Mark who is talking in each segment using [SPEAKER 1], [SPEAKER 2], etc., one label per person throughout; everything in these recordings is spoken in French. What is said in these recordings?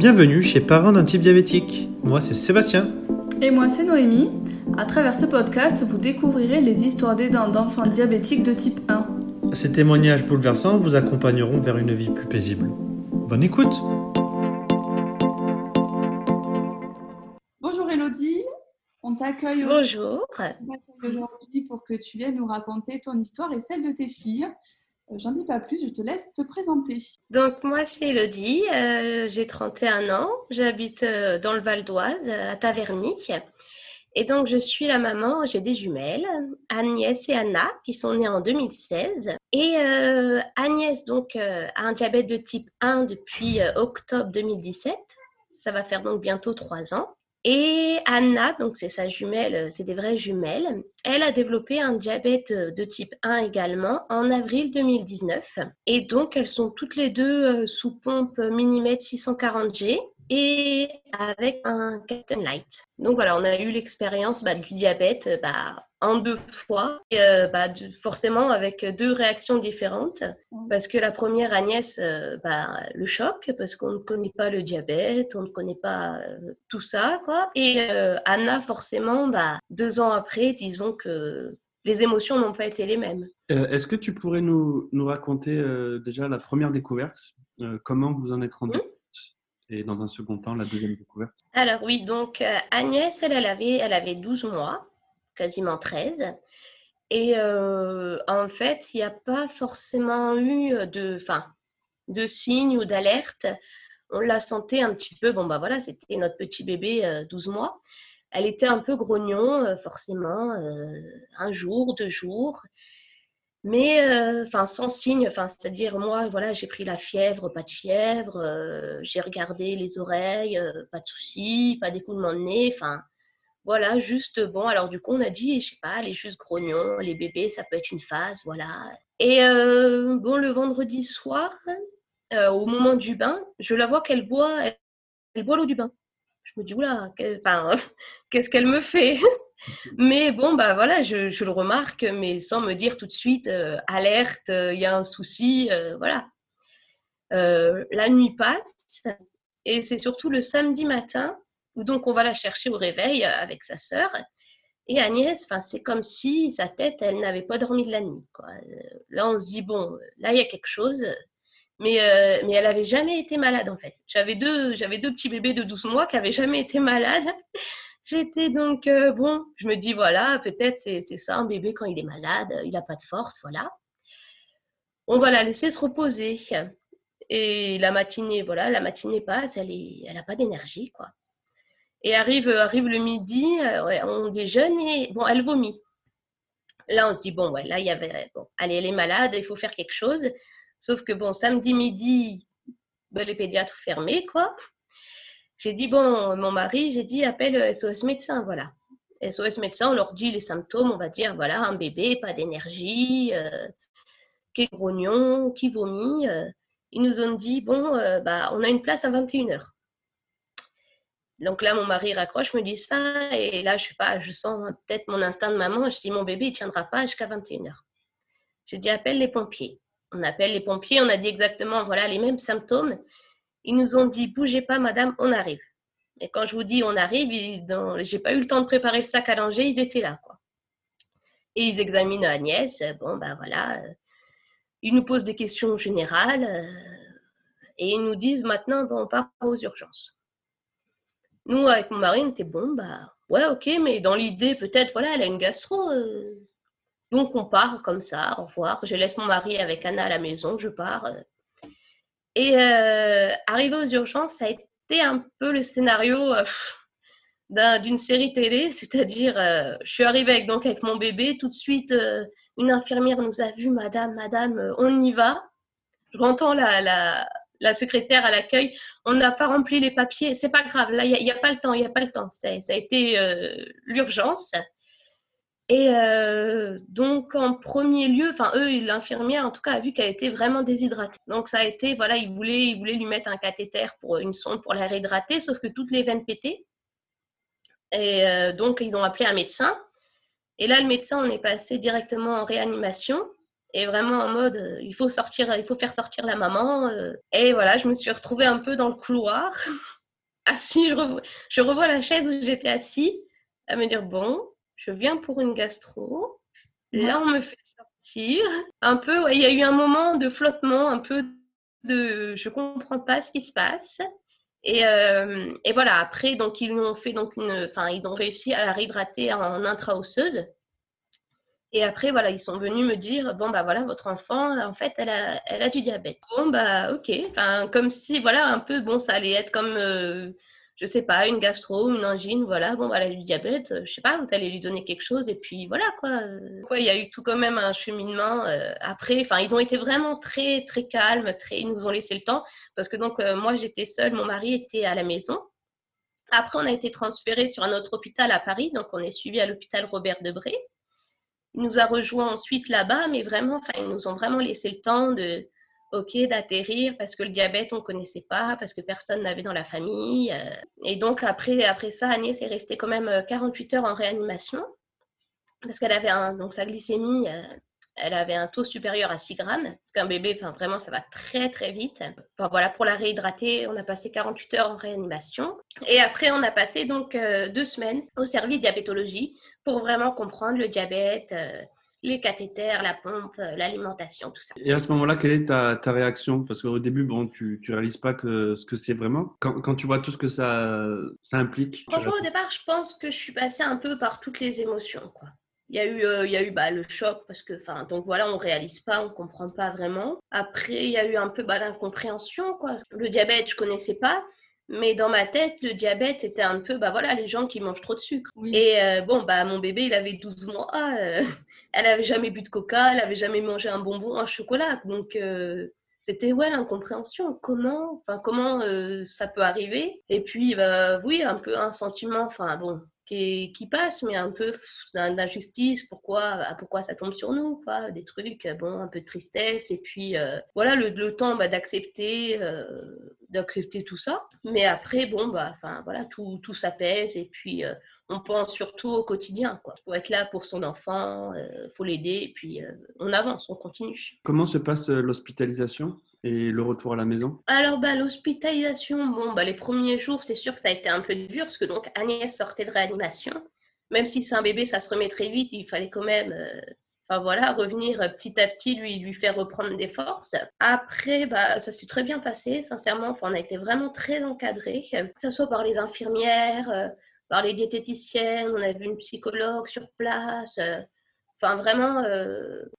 [SPEAKER 1] Bienvenue chez Parents d'un type diabétique. Moi, c'est Sébastien.
[SPEAKER 2] Et moi, c'est Noémie. À travers ce podcast, vous découvrirez les histoires d'aidants d'enfants diabétiques de type 1.
[SPEAKER 1] Ces témoignages bouleversants vous accompagneront vers une vie plus paisible. Bonne écoute
[SPEAKER 2] Bonjour Elodie, on t'accueille
[SPEAKER 3] Bonjour.
[SPEAKER 2] aujourd'hui pour que tu viennes nous raconter ton histoire et celle de tes filles. Euh, J'en dis pas plus, je te laisse te présenter.
[SPEAKER 3] Donc moi c'est Elodie, euh, j'ai 31 ans, j'habite euh, dans le Val d'Oise, à Taverny. Et donc je suis la maman, j'ai des jumelles, Agnès et Anna, qui sont nées en 2016. Et Agnès donc a un diabète de type 1 depuis octobre 2017. Ça va faire donc bientôt 3 ans. Et Anna, donc c'est sa jumelle, euh, c'est des vraies jumelles, elle a développé un diabète euh, de type 1 également en avril 2019. Et donc elles sont toutes les deux euh, sous pompe Minimètre 640G et avec un Captain Light. Donc voilà, on a eu l'expérience bah, du diabète bah, en deux fois, et, euh, bah, de- forcément avec deux réactions différentes. Parce que la première, Agnès, euh, bah, le choc, parce qu'on ne connaît pas le diabète, on ne connaît pas euh, tout ça, quoi. Et euh, Anna, forcément, bah, deux ans après, disons que les émotions n'ont pas été les mêmes.
[SPEAKER 4] Euh, Est-ce que tu pourrais nous, nous raconter euh, déjà la première découverte euh, Comment vous en êtes rendu
[SPEAKER 3] Mhm.
[SPEAKER 4] Et dans un second temps, la deuxième découverte
[SPEAKER 3] Alors oui, donc euh, Agnès, elle, avait, elle avait 12 mois, quasiment 13. Et euh, en fait, il n'y a pas forcément eu de, enfin, de signes ou d'alerte. On la sentait un petit peu, bon bah voilà, c'était notre petit bébé, euh, 12 mois. Elle était un peu grognon, euh, forcément, un jour, deux jours. Mais euh, enfin sans signe, enfin c'est-à-dire moi voilà j'ai pris la fièvre, pas de fièvre, euh, j'ai regardé les oreilles, euh, pas de soucis, pas d'écoulement de nez, enfin voilà juste bon alors du coup on a dit je sais pas les juste grognon, les bébés ça peut être une phase voilà. Et bon le vendredi soir au moment du bain je la vois qu'elle boit elle, boit l'eau du bain. Je me dis oula qu'est-ce qu'elle me fait? Mais bon, bah voilà, je, le remarque, mais sans me dire tout de suite euh, alerte, euh, il y a un souci, euh, voilà. Euh, la nuit passe et c'est surtout le samedi matin où donc on va la chercher au réveil euh, avec sa sœur. Et Agnès, c'est comme si sa tête, elle n'avait pas dormi de la nuit. Euh, Là, on se dit bon, là il y a quelque chose. Mais, euh, mais elle avait jamais été malade en fait. J'avais deux, deux petits bébés de 12 mois qui avaient jamais été malades. J'étais donc, euh, bon, je me dis, voilà, peut-être c'est ça, un bébé quand il est malade, il n'a pas de force, voilà. On va la laisser se reposer. Et la matinée, voilà, la matinée passe, elle n'a pas d'énergie, quoi. Et arrive, arrive le midi, euh, on déjeune et, bon, elle vomit. Là, on se dit, bon, ouais, là, il y avait, bon, allez, elle est malade, il faut faire quelque chose. Sauf que, bon, samedi midi, ben, les pédiatres fermés, quoi. J'ai dit, bon, mon mari, j'ai dit, appelle SOS médecin, voilà. SOS médecin, on leur dit les symptômes, on va dire, voilà, un bébé, pas d'énergie, euh, qui grognon, qui vomit. euh. Ils nous ont dit, bon, euh, bah, on a une place à 21h. Donc là, mon mari raccroche, me dit ça, et là, je sais pas, je sens peut-être mon instinct de maman, je dis, mon bébé, il tiendra pas jusqu'à 21h. J'ai dit, appelle les pompiers. On appelle les pompiers, on a dit exactement, voilà, les mêmes symptômes. Ils nous ont dit, bougez pas, madame, on arrive. Et quand je vous dis on arrive, dans- j'ai pas eu le temps de préparer le sac à langer, ils étaient là, quoi. Et ils examinent Agnès, euh, bon, ben voilà. euh, Ils nous posent des questions générales euh, et ils nous disent maintenant, bon, on part aux urgences. Nous, avec mon mari, on était bon, bah ouais, ok, mais dans l'idée, peut-être, voilà, elle a une gastro. donc on part comme ça, au revoir. Je laisse mon mari avec Anna à la maison, je pars. Et euh, arrivé aux urgences, ça a été un peu le scénario euh, d'un- d'une série télé, c'est-à-dire, euh, je suis arrivée avec, donc, avec mon bébé, tout de suite, une infirmière nous a vu, madame, madame, on y va. J'entends la, secrétaire à l'accueil, on n'a pas rempli les papiers, c'est pas grave, là, il n'y a, pas le temps, il n'y a pas le temps. Ça, a été l'urgence. Et euh, donc, en premier lieu, enfin, eux, l'infirmière, en tout cas, a vu qu'elle était vraiment déshydratée. Donc, ça a été, voilà, ils voulaient, ils voulaient lui mettre un cathéter pour une sonde pour la réhydrater, sauf que toutes les veines pétaient. Et euh, donc, ils ont appelé un médecin. Et là, le médecin, on est passé directement en réanimation. Et vraiment en mode, il faut sortir, il faut faire sortir la maman. Et voilà, je me suis retrouvée un peu dans le couloir, assis. Je revois, je revois la chaise où j'étais assis, à me dire bon, je viens pour une gastro. Là, on me fait sortir. Un peu, il y a eu un moment de flottement, un peu de je comprends pas ce qui se passe. Et, euh, et, voilà, après, donc ils ont fait donc une, enfin ils ont réussi à la réhydrater en intra-osseuse. Et après, voilà, ils sont venus me dire bon bah voilà, votre enfant, en fait, elle a, elle a du diabète. Bon bah ok, enfin comme si voilà un peu bon, ça allait être comme euh, je sais pas, une gastro, une angine, voilà, bon, voilà, du diabète, euh, je sais pas, vous allez lui donner quelque chose, et puis voilà, quoi. quoi il y a eu tout quand même un cheminement. Euh, après, enfin, ils ont été vraiment très, très calmes, très, ils nous ont laissé le temps, parce que donc, euh, moi, j'étais seule, mon mari était à la maison. Après, on a été transféré sur un autre hôpital à Paris, donc on est suivi à l'hôpital Robert Debré. Il nous a rejoints ensuite là-bas, mais vraiment, enfin, ils nous ont vraiment laissé le temps de, OK d'atterrir parce que le diabète, on ne connaissait pas, parce que personne n'avait dans la famille. Euh. Et donc, après, après ça, Agnès est restée quand même 48 euh, heures en réanimation parce qu'elle avait donc sa glycémie, euh, elle avait un taux supérieur à 6 grammes. Parce qu'un bébé, enfin, vraiment, ça va très, très vite. Enfin, voilà, pour la réhydrater, on a passé 48 heures en réanimation. Et après, on a passé donc deux semaines au service diabétologie pour vraiment comprendre le diabète les cathéters, la pompe, euh, l'alimentation, tout ça.
[SPEAKER 4] Et à ce moment-là, quelle est ta, réaction? Parce qu'au début, bon, tu ne réalises pas que, ce que c'est vraiment. Quand, tu vois tout ce que ça, ça implique.
[SPEAKER 3] Franchement, au départ, je pense que je suis passée un peu par toutes les émotions. Quoi. Il y a eu, euh, il y a eu bah, le choc parce que, enfin, donc voilà, on réalise pas, on comprend pas vraiment. Après, il y a eu un peu bah, l'incompréhension, quoi. Le diabète, je connaissais pas. Mais dans ma tête, le diabète, c'était un peu, bah voilà, les gens qui mangent trop de sucre. Et euh, bon, bah mon bébé, il avait 12 mois, euh, elle avait jamais bu de coca, elle avait jamais mangé un bonbon, un chocolat. Donc, euh, c'était, ouais, l'incompréhension. Comment, enfin, comment ça peut arriver? Et puis, bah, oui, un peu un sentiment, enfin, bon, qui, passe, mais un peu d'injustice, pourquoi, bah, pourquoi ça tombe sur nous, quoi, des trucs, bon, un peu de tristesse, et puis euh, voilà, le, le temps bah, d'accepter euh, d'accepter tout ça. Mais après, bon, bah, enfin, voilà, tout, tout s'apaise, et puis euh, on pense surtout au quotidien, quoi. Faut être là pour son enfant, faut l'aider, et puis on avance, on continue.
[SPEAKER 4] Comment se passe l'hospitalisation et le retour à la maison?
[SPEAKER 3] Alors, bah, l'hospitalisation, bon, bah, les premiers jours, c'est sûr que ça a été un peu dur parce que donc Agnès sortait de réanimation. Même si c'est un bébé, ça se remet très vite, il fallait quand même euh, enfin, voilà, revenir petit à petit, lui, lui faire reprendre des forces. Après, bah, ça s'est très bien passé, sincèrement. Enfin, on a été vraiment très encadrés, que ce soit par les infirmières, euh, par les diététiciennes, on a vu une psychologue sur place. Euh, enfin, vraiment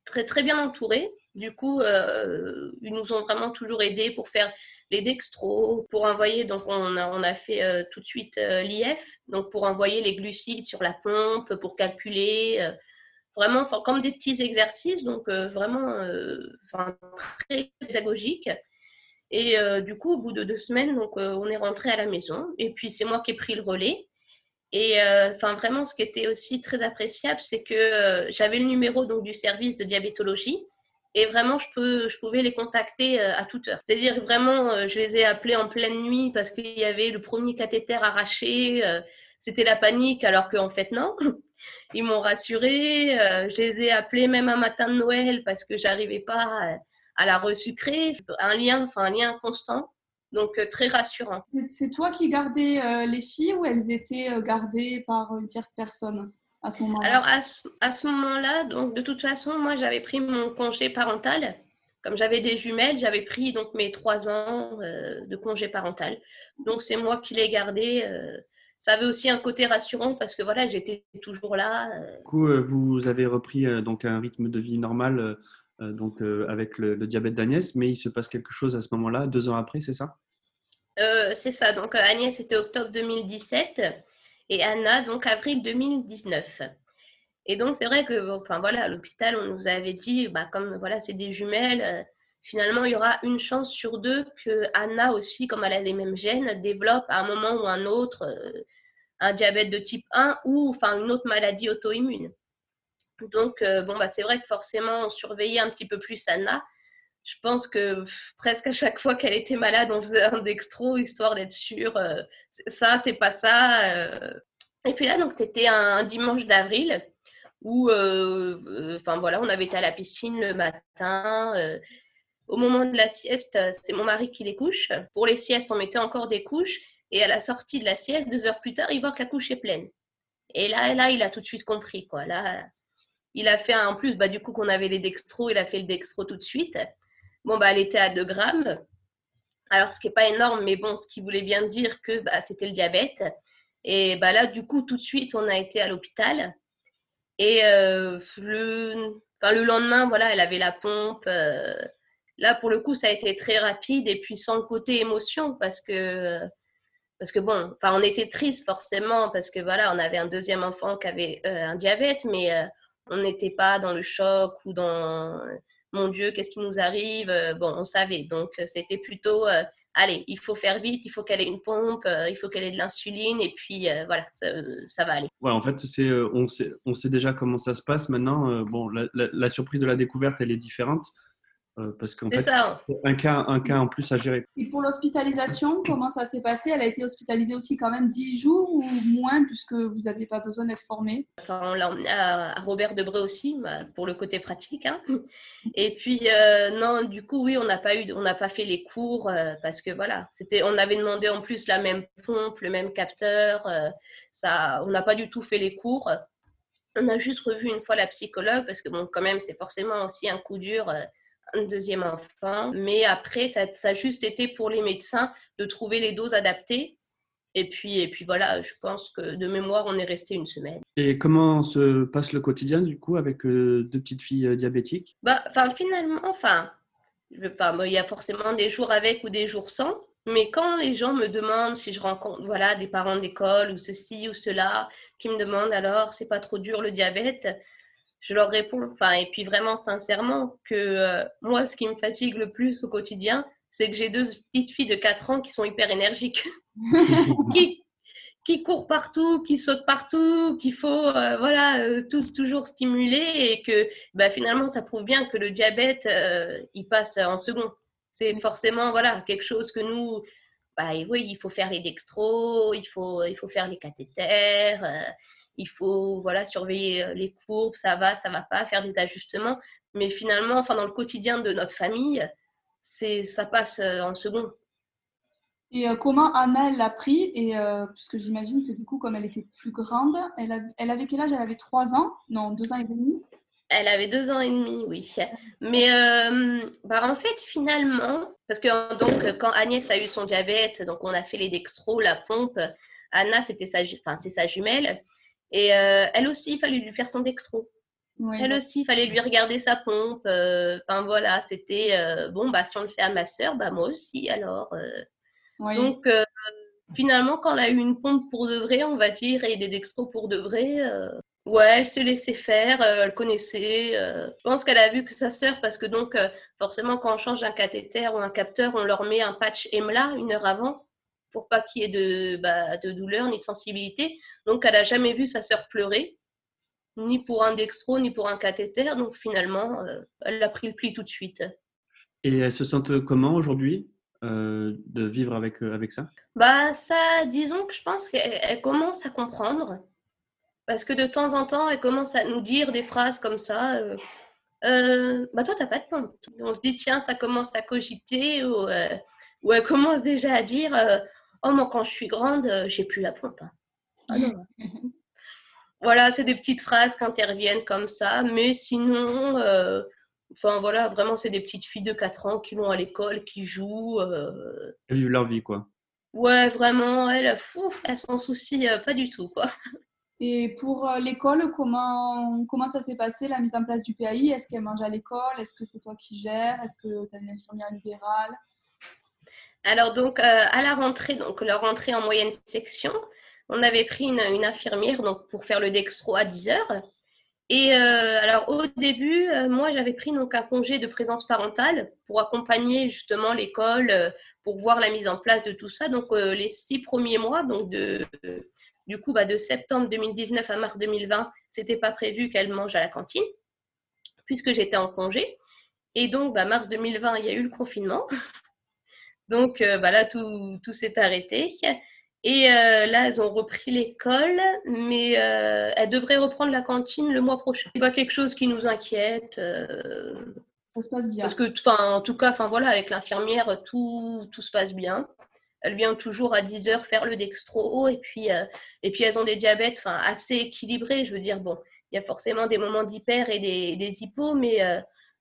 [SPEAKER 3] très, très bien entourés. Du coup, euh, ils nous ont vraiment toujours aidés pour faire les dextros, pour envoyer, donc on a, on a fait euh, tout de suite euh, l'IF, donc pour envoyer les glucides sur la pompe, pour calculer, vraiment comme des petits exercices, donc vraiment très pédagogique. Et du coup, au bout de deux semaines, donc, on est rentré à la maison, et puis c'est moi qui ai pris le relais. Et enfin vraiment, ce qui était aussi très appréciable, c'est que j'avais le numéro donc, du service de diabétologie et vraiment, je, peux, je pouvais les contacter euh, à toute heure. C'est-à-dire vraiment, euh, je les ai appelés en pleine nuit parce qu'il y avait le premier cathéter arraché. Euh, c'était la panique, alors qu'en fait, non. Ils m'ont rassuré. Je les ai appelés même un matin de Noël parce que j'arrivais pas à la resucrer. Un lien, enfin un lien constant. Donc très rassurant.
[SPEAKER 2] C'est toi qui gardais les filles ou elles étaient gardées par une tierce personne à ce moment-là?
[SPEAKER 3] Alors, à ce, moment-là, donc de toute façon, moi, j'avais pris mon congé parental. Comme j'avais des jumelles, j'avais pris donc mes trois ans euh, de congé parental. Donc, c'est moi qui l'ai gardé. Euh, ça avait aussi un côté rassurant parce que voilà, j'étais toujours là.
[SPEAKER 4] Euh. Du coup, vous avez repris donc un rythme de vie normal donc avec le, le diabète d'Agnès, mais il se passe quelque chose à ce moment-là, deux ans après, c'est ça?
[SPEAKER 3] C'est ça. Donc, Agnès, c'était octobre 2017 et Anna, donc avril 2019. Et donc, c'est vrai que, enfin voilà, à l'hôpital, on nous avait dit, bah, comme voilà, c'est des jumelles, euh, finalement, il y aura une chance sur deux que Anna aussi, comme elle a les mêmes gènes, développe à un moment ou un autre euh, un diabète de type 1 ou enfin une autre maladie auto-immune. Donc, euh, bon, bah, c'est vrai que forcément, on surveillait un petit peu plus Anna je pense que presque à chaque fois qu'elle était malade, on faisait un dextro histoire d'être sûr, euh, ça, c'est pas ça. Et puis là, donc c'était un, dimanche d'avril. où, enfin voilà, on avait été à la piscine le matin. Au moment de la sieste, c'est mon mari qui les couche. Pour les siestes, on mettait encore des couches. Et à la sortie de la sieste, deux heures plus tard, il voit que la couche est pleine. Et là, là, il a tout de suite compris. Là, il a fait en plus, bah, du coup, qu'on avait les dextro, il a fait le dextro tout de suite. Bon, bah, elle était à 2 grammes. Alors, ce qui n'est pas énorme, mais bon, ce qui voulait bien dire que bah, c'était le diabète. Et bah, là, du coup, tout de suite, on a été à l'hôpital. Et euh, le, enfin, le lendemain, voilà, elle avait la pompe. Euh, là, pour le coup, ça a été très rapide et puis sans côté émotion parce que parce que bon, enfin, on était triste forcément parce que voilà, on avait un deuxième enfant qui avait euh, un diabète, mais euh, on n'était pas dans le choc ou dans mon Dieu, qu'est-ce qui nous arrive euh, Bon, on savait. Donc, c'était plutôt allez, il faut faire vite, il faut qu'elle ait une pompe, il faut qu'elle ait de l'insuline, et puis voilà, ça, va aller.
[SPEAKER 4] Ouais, en fait, c'est, on, sait, on sait déjà comment ça se passe maintenant. bon, la, surprise de la découverte, elle est différente. Euh, parce qu'en fait, ça. Un, cas, un cas en plus à gérer.
[SPEAKER 2] Et pour l'hospitalisation, comment ça s'est passé? Elle a été hospitalisée aussi quand même 10 jours ou moins, puisque vous n'aviez pas besoin d'être formé
[SPEAKER 3] enfin, On l'a emmené à, Robert Debré aussi, bah, pour le côté pratique. Hein. Et puis, euh, non, du coup, oui, on n'a pas, eu, on n'a pas fait les cours, euh, parce que voilà, c'était, on avait demandé en plus la même pompe, le même capteur. ça, on n'a pas du tout fait les cours. On a juste revu une fois la psychologue, parce que bon, quand même, c'est forcément aussi un coup dur un deuxième enfant. Mais après, ça, ça, a juste été pour les médecins de trouver les doses adaptées. Et puis, et puis voilà, je pense que de mémoire, on est resté une semaine.
[SPEAKER 4] Et comment se passe le quotidien du coup avec euh, deux petites filles euh, diabétiques?
[SPEAKER 3] Bah, Finalement, enfin, il y a forcément des jours avec ou des jours sans. Mais quand les gens me demandent si je rencontre voilà, des parents d'école ou ceci ou cela, qui me demandent alors, c'est pas trop dur le diabète, je leur réponds, enfin, et puis vraiment sincèrement, que euh, moi, ce qui me fatigue le plus au quotidien, c'est que j'ai deux petites filles de 4 ans qui sont hyper énergiques, qui, qui courent partout, qui sautent partout, qu'il faut euh, voilà, euh, tout, toujours stimuler et que bah, finalement, ça prouve bien que le diabète, il passe en second. C'est forcément voilà, quelque chose que nous, bah, oui, il faut faire les dextros, il faut, il faut faire les cathéters il faut voilà surveiller euh, les courbes, ça va, ça va pas, faire des ajustements. Mais finalement, enfin dans le quotidien de notre famille, c'est ça passe euh, en second.
[SPEAKER 2] Et euh, comment Anna l'a pris Et puisque j'imagine que du coup, comme elle était plus grande, elle, avait quel âge? Elle avait 3 ans? Non, 2 ans et demi?
[SPEAKER 3] Elle avait 2 ans et demi, oui. Mais bah, en fait, finalement, parce que donc quand Agnès a eu son diabète, donc on a fait les dextros, la pompe. Anna, c'était sa, enfin, c'est sa jumelle. Et euh, elle aussi, il fallait lui faire son dextro. elle aussi, il fallait lui regarder sa pompe. Euh, enfin voilà, c'était euh, bon, bah, si on le fait à ma soeur, bah, moi aussi alors. Donc finalement, quand elle a eu une pompe pour de vrai, on va dire, et des dextros pour de vrai, ouais, elle se laissait faire, elle connaissait. je pense qu'elle a vu que sa sœur, parce que donc forcément, quand on change un cathéter ou un capteur, on leur met un patch EMLA une heure avant pour pas qu'il y ait de, bah, de douleur ni de sensibilité. Donc, elle n'a jamais vu sa sœur pleurer, ni pour un dextro, ni pour un cathéter. Donc, finalement, euh, elle a pris le pli tout de suite.
[SPEAKER 4] Et elle se sent comment aujourd'hui euh, de vivre avec, euh, avec ça?
[SPEAKER 3] Bah, ça, disons que je pense qu'elle commence à comprendre. Parce que de temps en temps, elle commence à nous dire des phrases comme ça. bah, toi, t'as pas de pompe. On se dit, tiens, ça commence à cogiter. Ou, ou elle commence déjà à dire Oh, moi, quand je suis grande, euh, j'ai plus la pompe. Hein. Ah voilà, c'est des petites phrases qui interviennent comme ça, mais sinon, euh, enfin voilà, vraiment, c'est des petites filles de 4 ans qui vont à l'école, qui jouent. Euh...
[SPEAKER 4] Elles vivent leur vie, quoi.
[SPEAKER 3] Ouais, vraiment, elles, fou, elles s'en soucient euh, pas du tout, quoi.
[SPEAKER 2] Et pour l'école, comment, comment ça s'est passé, la mise en place du PAI Est-ce qu'elle mange à l'école? Est-ce que c'est toi qui gères? Est-ce que tu as une infirmière libérale?
[SPEAKER 3] Alors donc euh, à la rentrée, donc la rentrée en moyenne section, on avait pris une, infirmière donc pour faire le dextro à 10 heures. Et euh, alors au début, euh, moi j'avais pris donc un congé de présence parentale pour accompagner justement l'école, pour voir la mise en place de tout ça. Donc les six premiers mois, donc de du coup bah, de septembre 2019 à mars 2020, c'était pas prévu qu'elle mange à la cantine puisque j'étais en congé. Et donc bah, mars 2020, il y a eu le confinement. Donc euh, bah là, tout, s'est arrêté. Et là, elles ont repris l'école, mais elles devraient reprendre la cantine le mois prochain. C'est pas quelque chose qui nous inquiète.
[SPEAKER 2] Ça se passe bien.
[SPEAKER 3] Parce que, enfin, en tout cas, enfin voilà, avec l'infirmière, tout, tout se passe bien. Elle vient toujours à 10 heures faire le dextro et puis, et puis elles ont des diabètes assez équilibrés. Je veux dire, bon, il y a forcément des moments d'hyper et des, des hypos, mais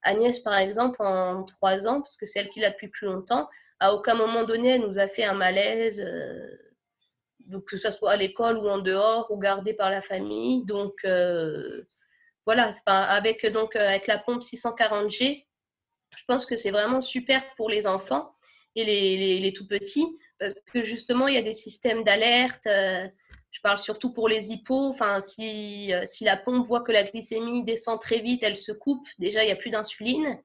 [SPEAKER 3] Agnès, par exemple, en 3 ans, parce que c'est elle qui l'a depuis plus longtemps, à aucun moment donné, elle nous a fait un malaise donc que ce soit à l'école ou en dehors ou gardé par la famille. Donc euh, voilà, avec, donc, euh, avec la pompe 640G, je pense que c'est vraiment super pour les enfants et les, les, tout petits parce que justement, il y a des systèmes d'alerte. Euh, je parle surtout pour les hippos. Enfin, si, si la pompe voit que la glycémie descend très vite, elle se coupe. Déjà, il n'y a plus d'insuline.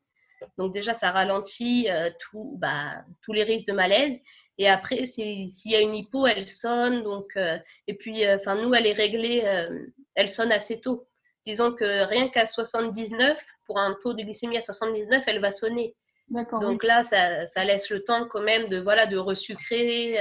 [SPEAKER 3] Donc déjà, ça ralentit tout, bah, tous les risques de malaise. Et après, s'il y a une hypo, elle sonne. Donc, euh, et puis, euh, nous, elle est réglée, euh, elle sonne assez tôt. Disons que rien qu'à 79, pour un taux de glycémie à 79, elle va sonner. D'accord. Donc là, ça, ça, laisse le temps quand même de, voilà, de resucrer,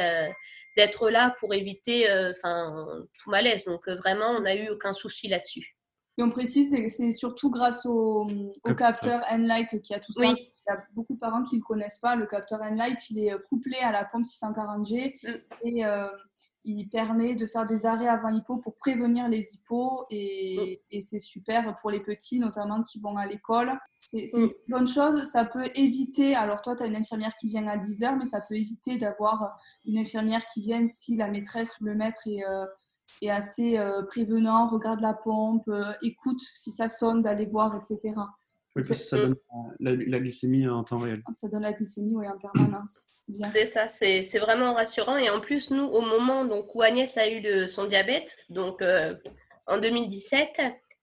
[SPEAKER 3] d'être là pour éviter enfin tout malaise. Donc vraiment, on n'a eu aucun souci là-dessus.
[SPEAKER 2] Et on précise, c'est surtout grâce au, au capteur Enlight qui a tout ça. Oui il y a beaucoup de parents qui ne le connaissent pas. Le capteur Enlight, il est euh, couplé à la pompe 640G mm. et euh, il permet de faire des arrêts avant hypo pour prévenir les hippos mm. et, c'est super pour les petits, notamment qui vont à l'école. C'est mm. une bonne chose. Ça peut éviter, alors toi, tu as une infirmière qui vient à 10h, mais ça peut éviter d'avoir une infirmière qui vienne si la maîtresse ou le maître est, euh, est assez prévenant, regarde la pompe, écoute si ça sonne, d'aller voir, etc.
[SPEAKER 4] Oui, ça donne la, glycémie en temps réel.
[SPEAKER 2] Ça donne la glycémie oui, en permanence.
[SPEAKER 3] C'est ça, c'est vraiment rassurant. Et en plus, nous, au moment donc, où Agnès a eu son diabète, donc euh, en 2017,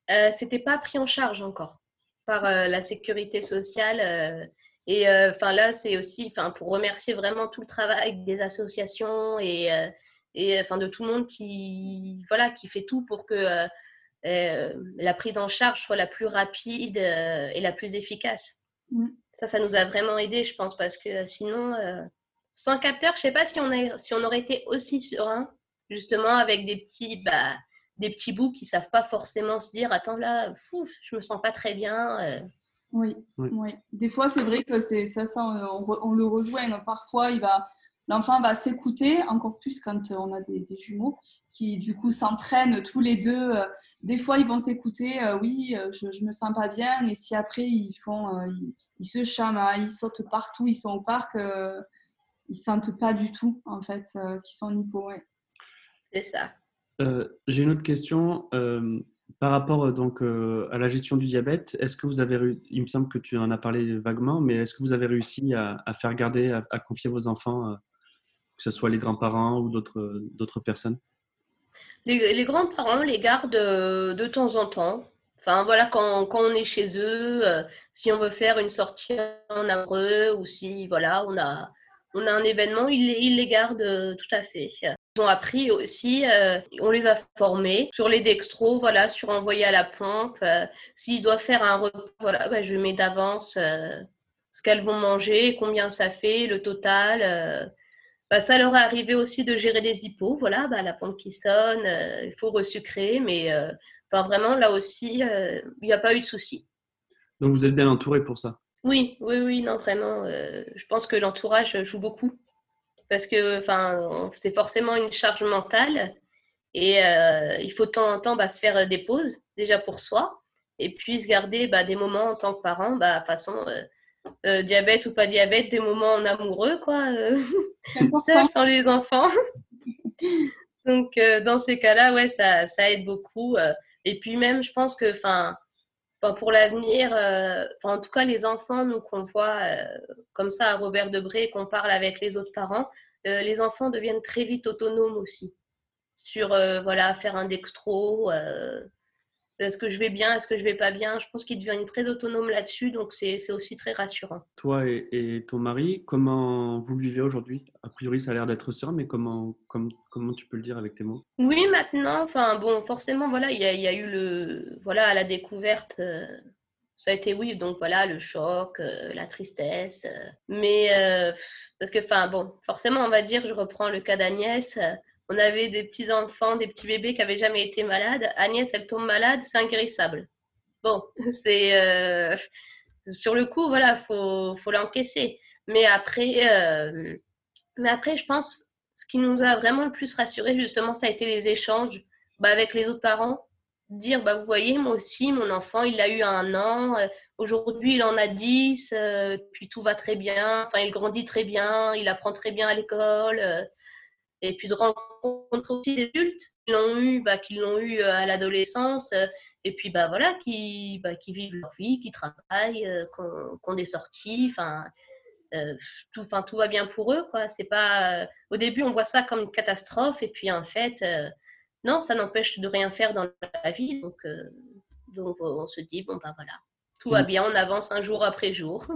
[SPEAKER 3] euh, c'était pas pris en charge encore par euh, la sécurité sociale. Euh, et enfin là, c'est aussi pour remercier vraiment tout le travail des associations et, et enfin de tout le monde qui voilà qui fait tout pour que euh, la prise en charge soit la plus rapide euh, et la plus efficace. Mm. Ça, ça nous a vraiment aidé, je pense, parce que euh, sinon, sans capteur, je ne sais pas si on, a, si on aurait été aussi serein, justement, avec des petits, bah, des petits bouts qui ne savent pas forcément se dire Attends, là, fou, je me sens pas très bien.
[SPEAKER 2] Oui, oui. Des fois, c'est vrai que c'est ça, ça on, on, le rejoint. Parfois, il va l'enfant va s'écouter, encore plus quand on a des, jumeaux qui du coup s'entraînent tous les deux. Des fois, ils vont s'écouter, euh, oui, euh, je, ne me sens pas bien, et si après ils font, euh, ils, se chamaillent, ils sautent partout, ils sont au parc, ils sentent pas du tout en fait qu'ils sont hypo.
[SPEAKER 3] C'est ça.
[SPEAKER 4] J'ai une autre question. Par rapport donc à la gestion du diabète, est-ce que vous avez, il me semble que tu en as parlé vaguement, mais est-ce que vous avez réussi à, faire garder, à confier vos enfants que ce soit les grands-parents ou d'autres personnes?
[SPEAKER 3] Les, grands-parents les gardent euh, de temps en temps. Enfin, voilà, quand, quand on est chez eux, euh, si on veut faire une sortie en amoureux ou si, voilà, on a, on a un événement, ils, ils les gardent euh, tout à fait. Ils ont appris aussi, on les a formés sur les dextros, voilà, sur envoyer à la pompe. S'ils doivent faire un repas, voilà, bah, je mets d'avance ce qu'elles vont manger, combien ça fait, le total. Bah, ça leur est arrivé aussi de gérer des hippos. Voilà, bah, la pompe qui sonne, euh, il faut resucrer, mais euh, enfin, vraiment, là aussi, euh, il n'y a pas eu de souci.
[SPEAKER 4] Donc, vous êtes bien entouré pour ça?
[SPEAKER 3] Oui, oui, oui, non, vraiment. je pense que l'entourage joue beaucoup. Parce que enfin, c'est forcément une charge mentale. Et il faut de temps en temps bah, se faire des pauses, déjà pour soi. Et puis se garder des moments en tant que parent, bah, façon diabète ou pas diabète, des moments en amoureux, quoi, euh, seul sans les enfants. Donc, euh, dans ces cas-là, ouais, ça, ça, aide beaucoup. et puis même, je pense que, enfin, pour l'avenir, en tout cas, les enfants, nous, qu'on voit comme ça à Robert Debré, qu'on parle avec les autres parents, les enfants deviennent très vite autonomes aussi. Sur, voilà, faire un dextro, est-ce que je vais bien Est-ce que je vais pas bien? Je pense qu'il devient très autonome là-dessus, donc c'est aussi très rassurant.
[SPEAKER 4] Toi et, ton mari, comment vous vivez aujourd'hui? A priori, ça a l'air d'être sûr, mais comment, comment tu peux le dire avec tes mots?
[SPEAKER 3] Oui, maintenant, enfin bon, forcément, voilà, il y, a, eu le, voilà, à la découverte. Euh, ça a été oui, donc voilà, le choc, euh, la tristesse. Euh, mais parce que, enfin bon, forcément, on va dire, je reprends le cas d'Agnès on avait des petits enfants, des petits bébés qui n'avaient jamais été malades. Agnès, elle tombe malade, c'est inguérissable. Bon, c'est euh, sur le coup, voilà, faut faut l'encaisser. Mais après, euh, mais après, je pense, ce qui nous a vraiment le plus rassuré, justement, ça a été les échanges bah, avec les autres parents. Dire, bah, vous voyez, moi aussi, mon enfant, il a eu un an. Euh, aujourd'hui, il en a dix. puis tout va très bien. Enfin, il grandit très bien. Il apprend très bien à l'école. et puis de rencontrer aussi des adultes qui l'ont eu, bah, qui l'ont eu à l'adolescence et puis bah voilà qui bah, qui vivent leur vie qui travaillent euh, qui ont des sorties enfin euh, tout enfin tout va bien pour eux quoi. C'est pas euh, au début on voit ça comme une catastrophe et puis en fait non ça n'empêche de rien faire dans la vie donc donc on se dit bon bah voilà tout va bien on avance un jour après jour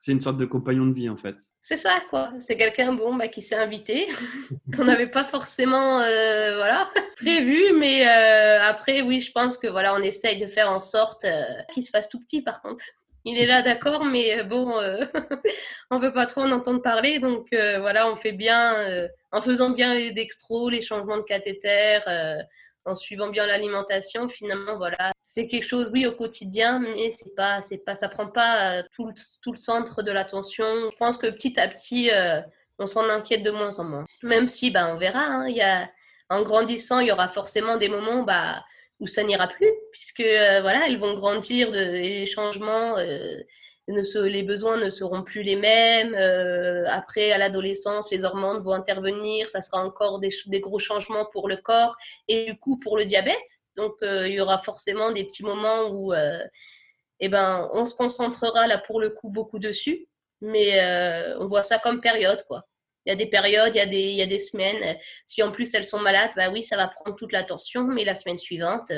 [SPEAKER 4] c'est une sorte de compagnon de vie en fait.
[SPEAKER 3] C'est ça quoi. C'est quelqu'un bon bah, qui s'est invité, qu'on n'avait pas forcément euh, voilà prévu, mais euh, après oui je pense que voilà on essaye de faire en sorte euh, qu'il se fasse tout petit par contre. Il est là d'accord, mais bon on peut pas trop en entendre parler, donc voilà on fait bien en faisant bien les dextros, les changements de cathéter, en suivant bien l'alimentation finalement voilà c'est quelque chose, oui, au quotidien, mais c'est pas, c'est pas, ça prend pas euh, tout le, tout le centre de l'attention. Je pense que petit à petit, euh, on s'en inquiète de moins en moins. Même si, bah, on verra. Hein, y a, en grandissant, il y aura forcément des moments, bah, où ça n'ira plus, puisque euh, voilà, ils vont grandir, de, les changements, les besoins ne seront plus les mêmes. après, à l'adolescence, les hormones vont intervenir, ça sera encore des, gros changements pour le corps et du coup pour le diabète. Donc, euh, il y aura forcément des petits moments où euh, eh ben, on se concentrera là pour le coup beaucoup dessus, mais euh, on voit ça comme période. quoi. Il y a des périodes, il y a des, il y a des semaines. Si en plus elles sont malades, bah oui, ça va prendre toute l'attention, mais la semaine suivante,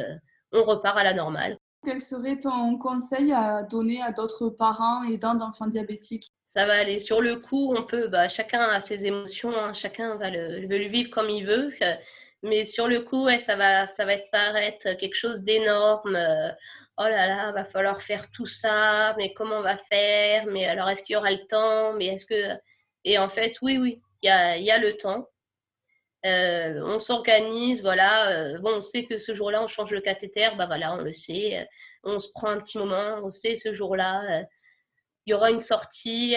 [SPEAKER 3] on repart à la normale.
[SPEAKER 2] Quel serait ton conseil à donner à d'autres parents aidants d'enfants diabétiques?
[SPEAKER 3] Ça va aller. Sur le coup, on peut, bah, chacun a ses émotions, hein. chacun va le, veut le vivre comme il veut. Mais sur le coup, ça, va, ça va être paraître quelque chose d'énorme. Euh, oh là là, va falloir faire tout ça, mais comment on va faire? Mais alors, est-ce qu'il y aura le temps? Mais est-ce que. Et en fait, oui, oui, il y a, y a, le temps. Euh, on s'organise, voilà. Euh, bon, on sait que ce jour-là, on change le cathéter, bah voilà, on le sait. on se prend un petit moment, on sait ce jour-là, il y aura une sortie,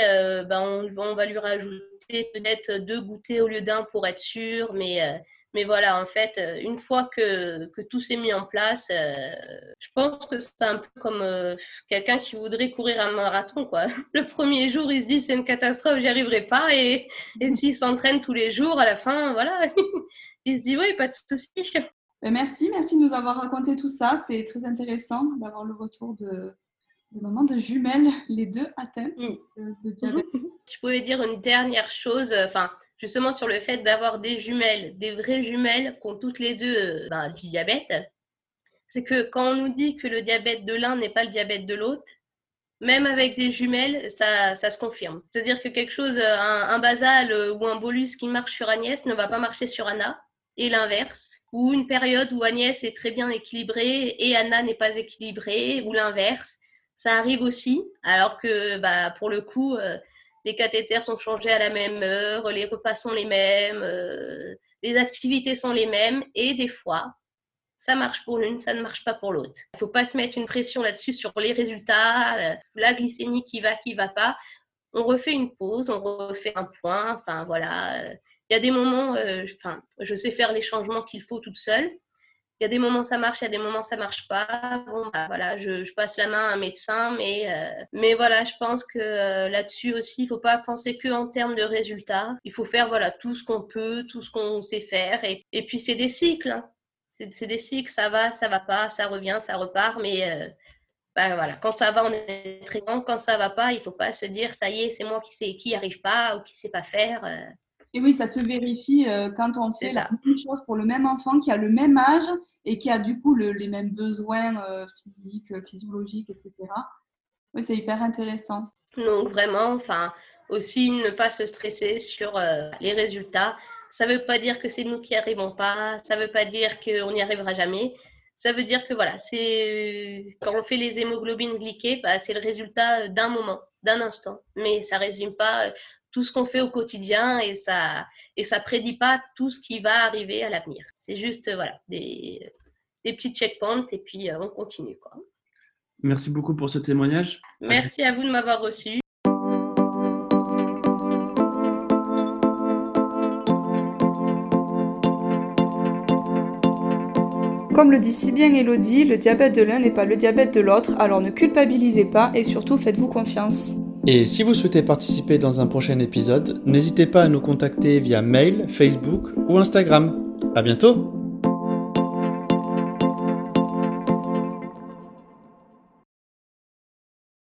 [SPEAKER 3] bah on, on, va lui rajouter peut-être deux goûters au lieu d'un pour être sûr, mais mais voilà, en fait, euh, une fois que, que tout s'est mis en place, euh, je pense que c'est un peu comme euh, quelqu'un qui voudrait courir un marathon. Quoi. Le premier jour, il se dit c'est une catastrophe, j'y arriverai pas. Et, et s'il s'entraîne tous les jours, à la fin, voilà, il se dit oui, pas de souci.
[SPEAKER 2] Ben, merci, merci de nous avoir raconté tout ça. C'est très intéressant d'avoir le retour de, de maman de jumelles, les deux atteintes mm. de, diabète.
[SPEAKER 3] Je pouvais dire une dernière chose, enfin, justement sur le fait d'avoir des jumelles, des vraies jumelles qui ont toutes les deux euh, ben, du diabète, c'est que quand on nous dit que le diabète de l'un n'est pas le diabète de l'autre, même avec des jumelles, ça, ça se confirme. C'est-à-dire que quelque chose, euh, un, basal euh, ou un bolus qui marche sur Agnès ne va pas marcher sur Anna, et l'inverse. Ou une période où Agnès est très bien équilibrée et Anna n'est pas équilibrée, ou l'inverse. Ça arrive aussi, alors que bah, pour le coup, les cathéters sont changés à la même heure, les repas sont les mêmes, euh, les activités sont les mêmes, et des fois, ça marche pour l'une, ça ne marche pas pour l'autre. Il ne faut pas se mettre une pression là-dessus sur les résultats, euh, la glycémie qui va, qui va pas. On refait une pause, on refait un point, enfin voilà. Il y a des moments, euh, enfin, je sais faire les changements qu'il faut toute seule. Il y a des moments ça marche, il y a des moments ça marche pas. Bon, bah, voilà, je, passe la main à un médecin, mais, euh, mais voilà, je pense que euh, là-dessus aussi, il faut pas penser que en termes de résultats. Il faut faire voilà tout ce qu'on peut, tout ce qu'on sait faire, et, et puis c'est des cycles. Hein. C'est des cycles, ça va, ça va pas, ça revient, ça repart, mais euh, bah, voilà, quand ça va, on est très grand. Quand ça va pas, il faut pas se dire ça y est, c'est moi qui sais qui arrive pas ou qui sait pas faire.
[SPEAKER 2] Et oui, ça se vérifie euh, quand on fait la même chose pour le même enfant qui a le même âge et qui a du coup les mêmes besoins euh, physiques, euh, physiologiques, etc. Oui, c'est hyper intéressant.
[SPEAKER 3] Donc vraiment, enfin, aussi ne pas se stresser sur les résultats. Ça ne veut pas dire que c'est nous qui n'y arrivons pas, ça ne veut pas dire qu'on n'y arrivera jamais. Ça veut dire que voilà, c'est quand on fait les hémoglobines glyquées, bah, c'est le résultat d'un moment, d'un instant. Mais ça ne résume pas tout ce qu'on fait au quotidien et ça et ça prédit pas tout ce qui va arriver à l'avenir. C'est juste voilà des, des petits checkpoints et puis on continue quoi.
[SPEAKER 4] Merci beaucoup pour ce témoignage.
[SPEAKER 3] Merci à vous de m'avoir reçu.
[SPEAKER 2] Comme le dit si bien Elodie, le diabète de l'un n'est pas le diabète de l'autre, alors ne culpabilisez pas et surtout faites-vous confiance.
[SPEAKER 1] Et si vous souhaitez participer dans un prochain épisode, n'hésitez pas à nous contacter via mail, Facebook ou Instagram. À bientôt!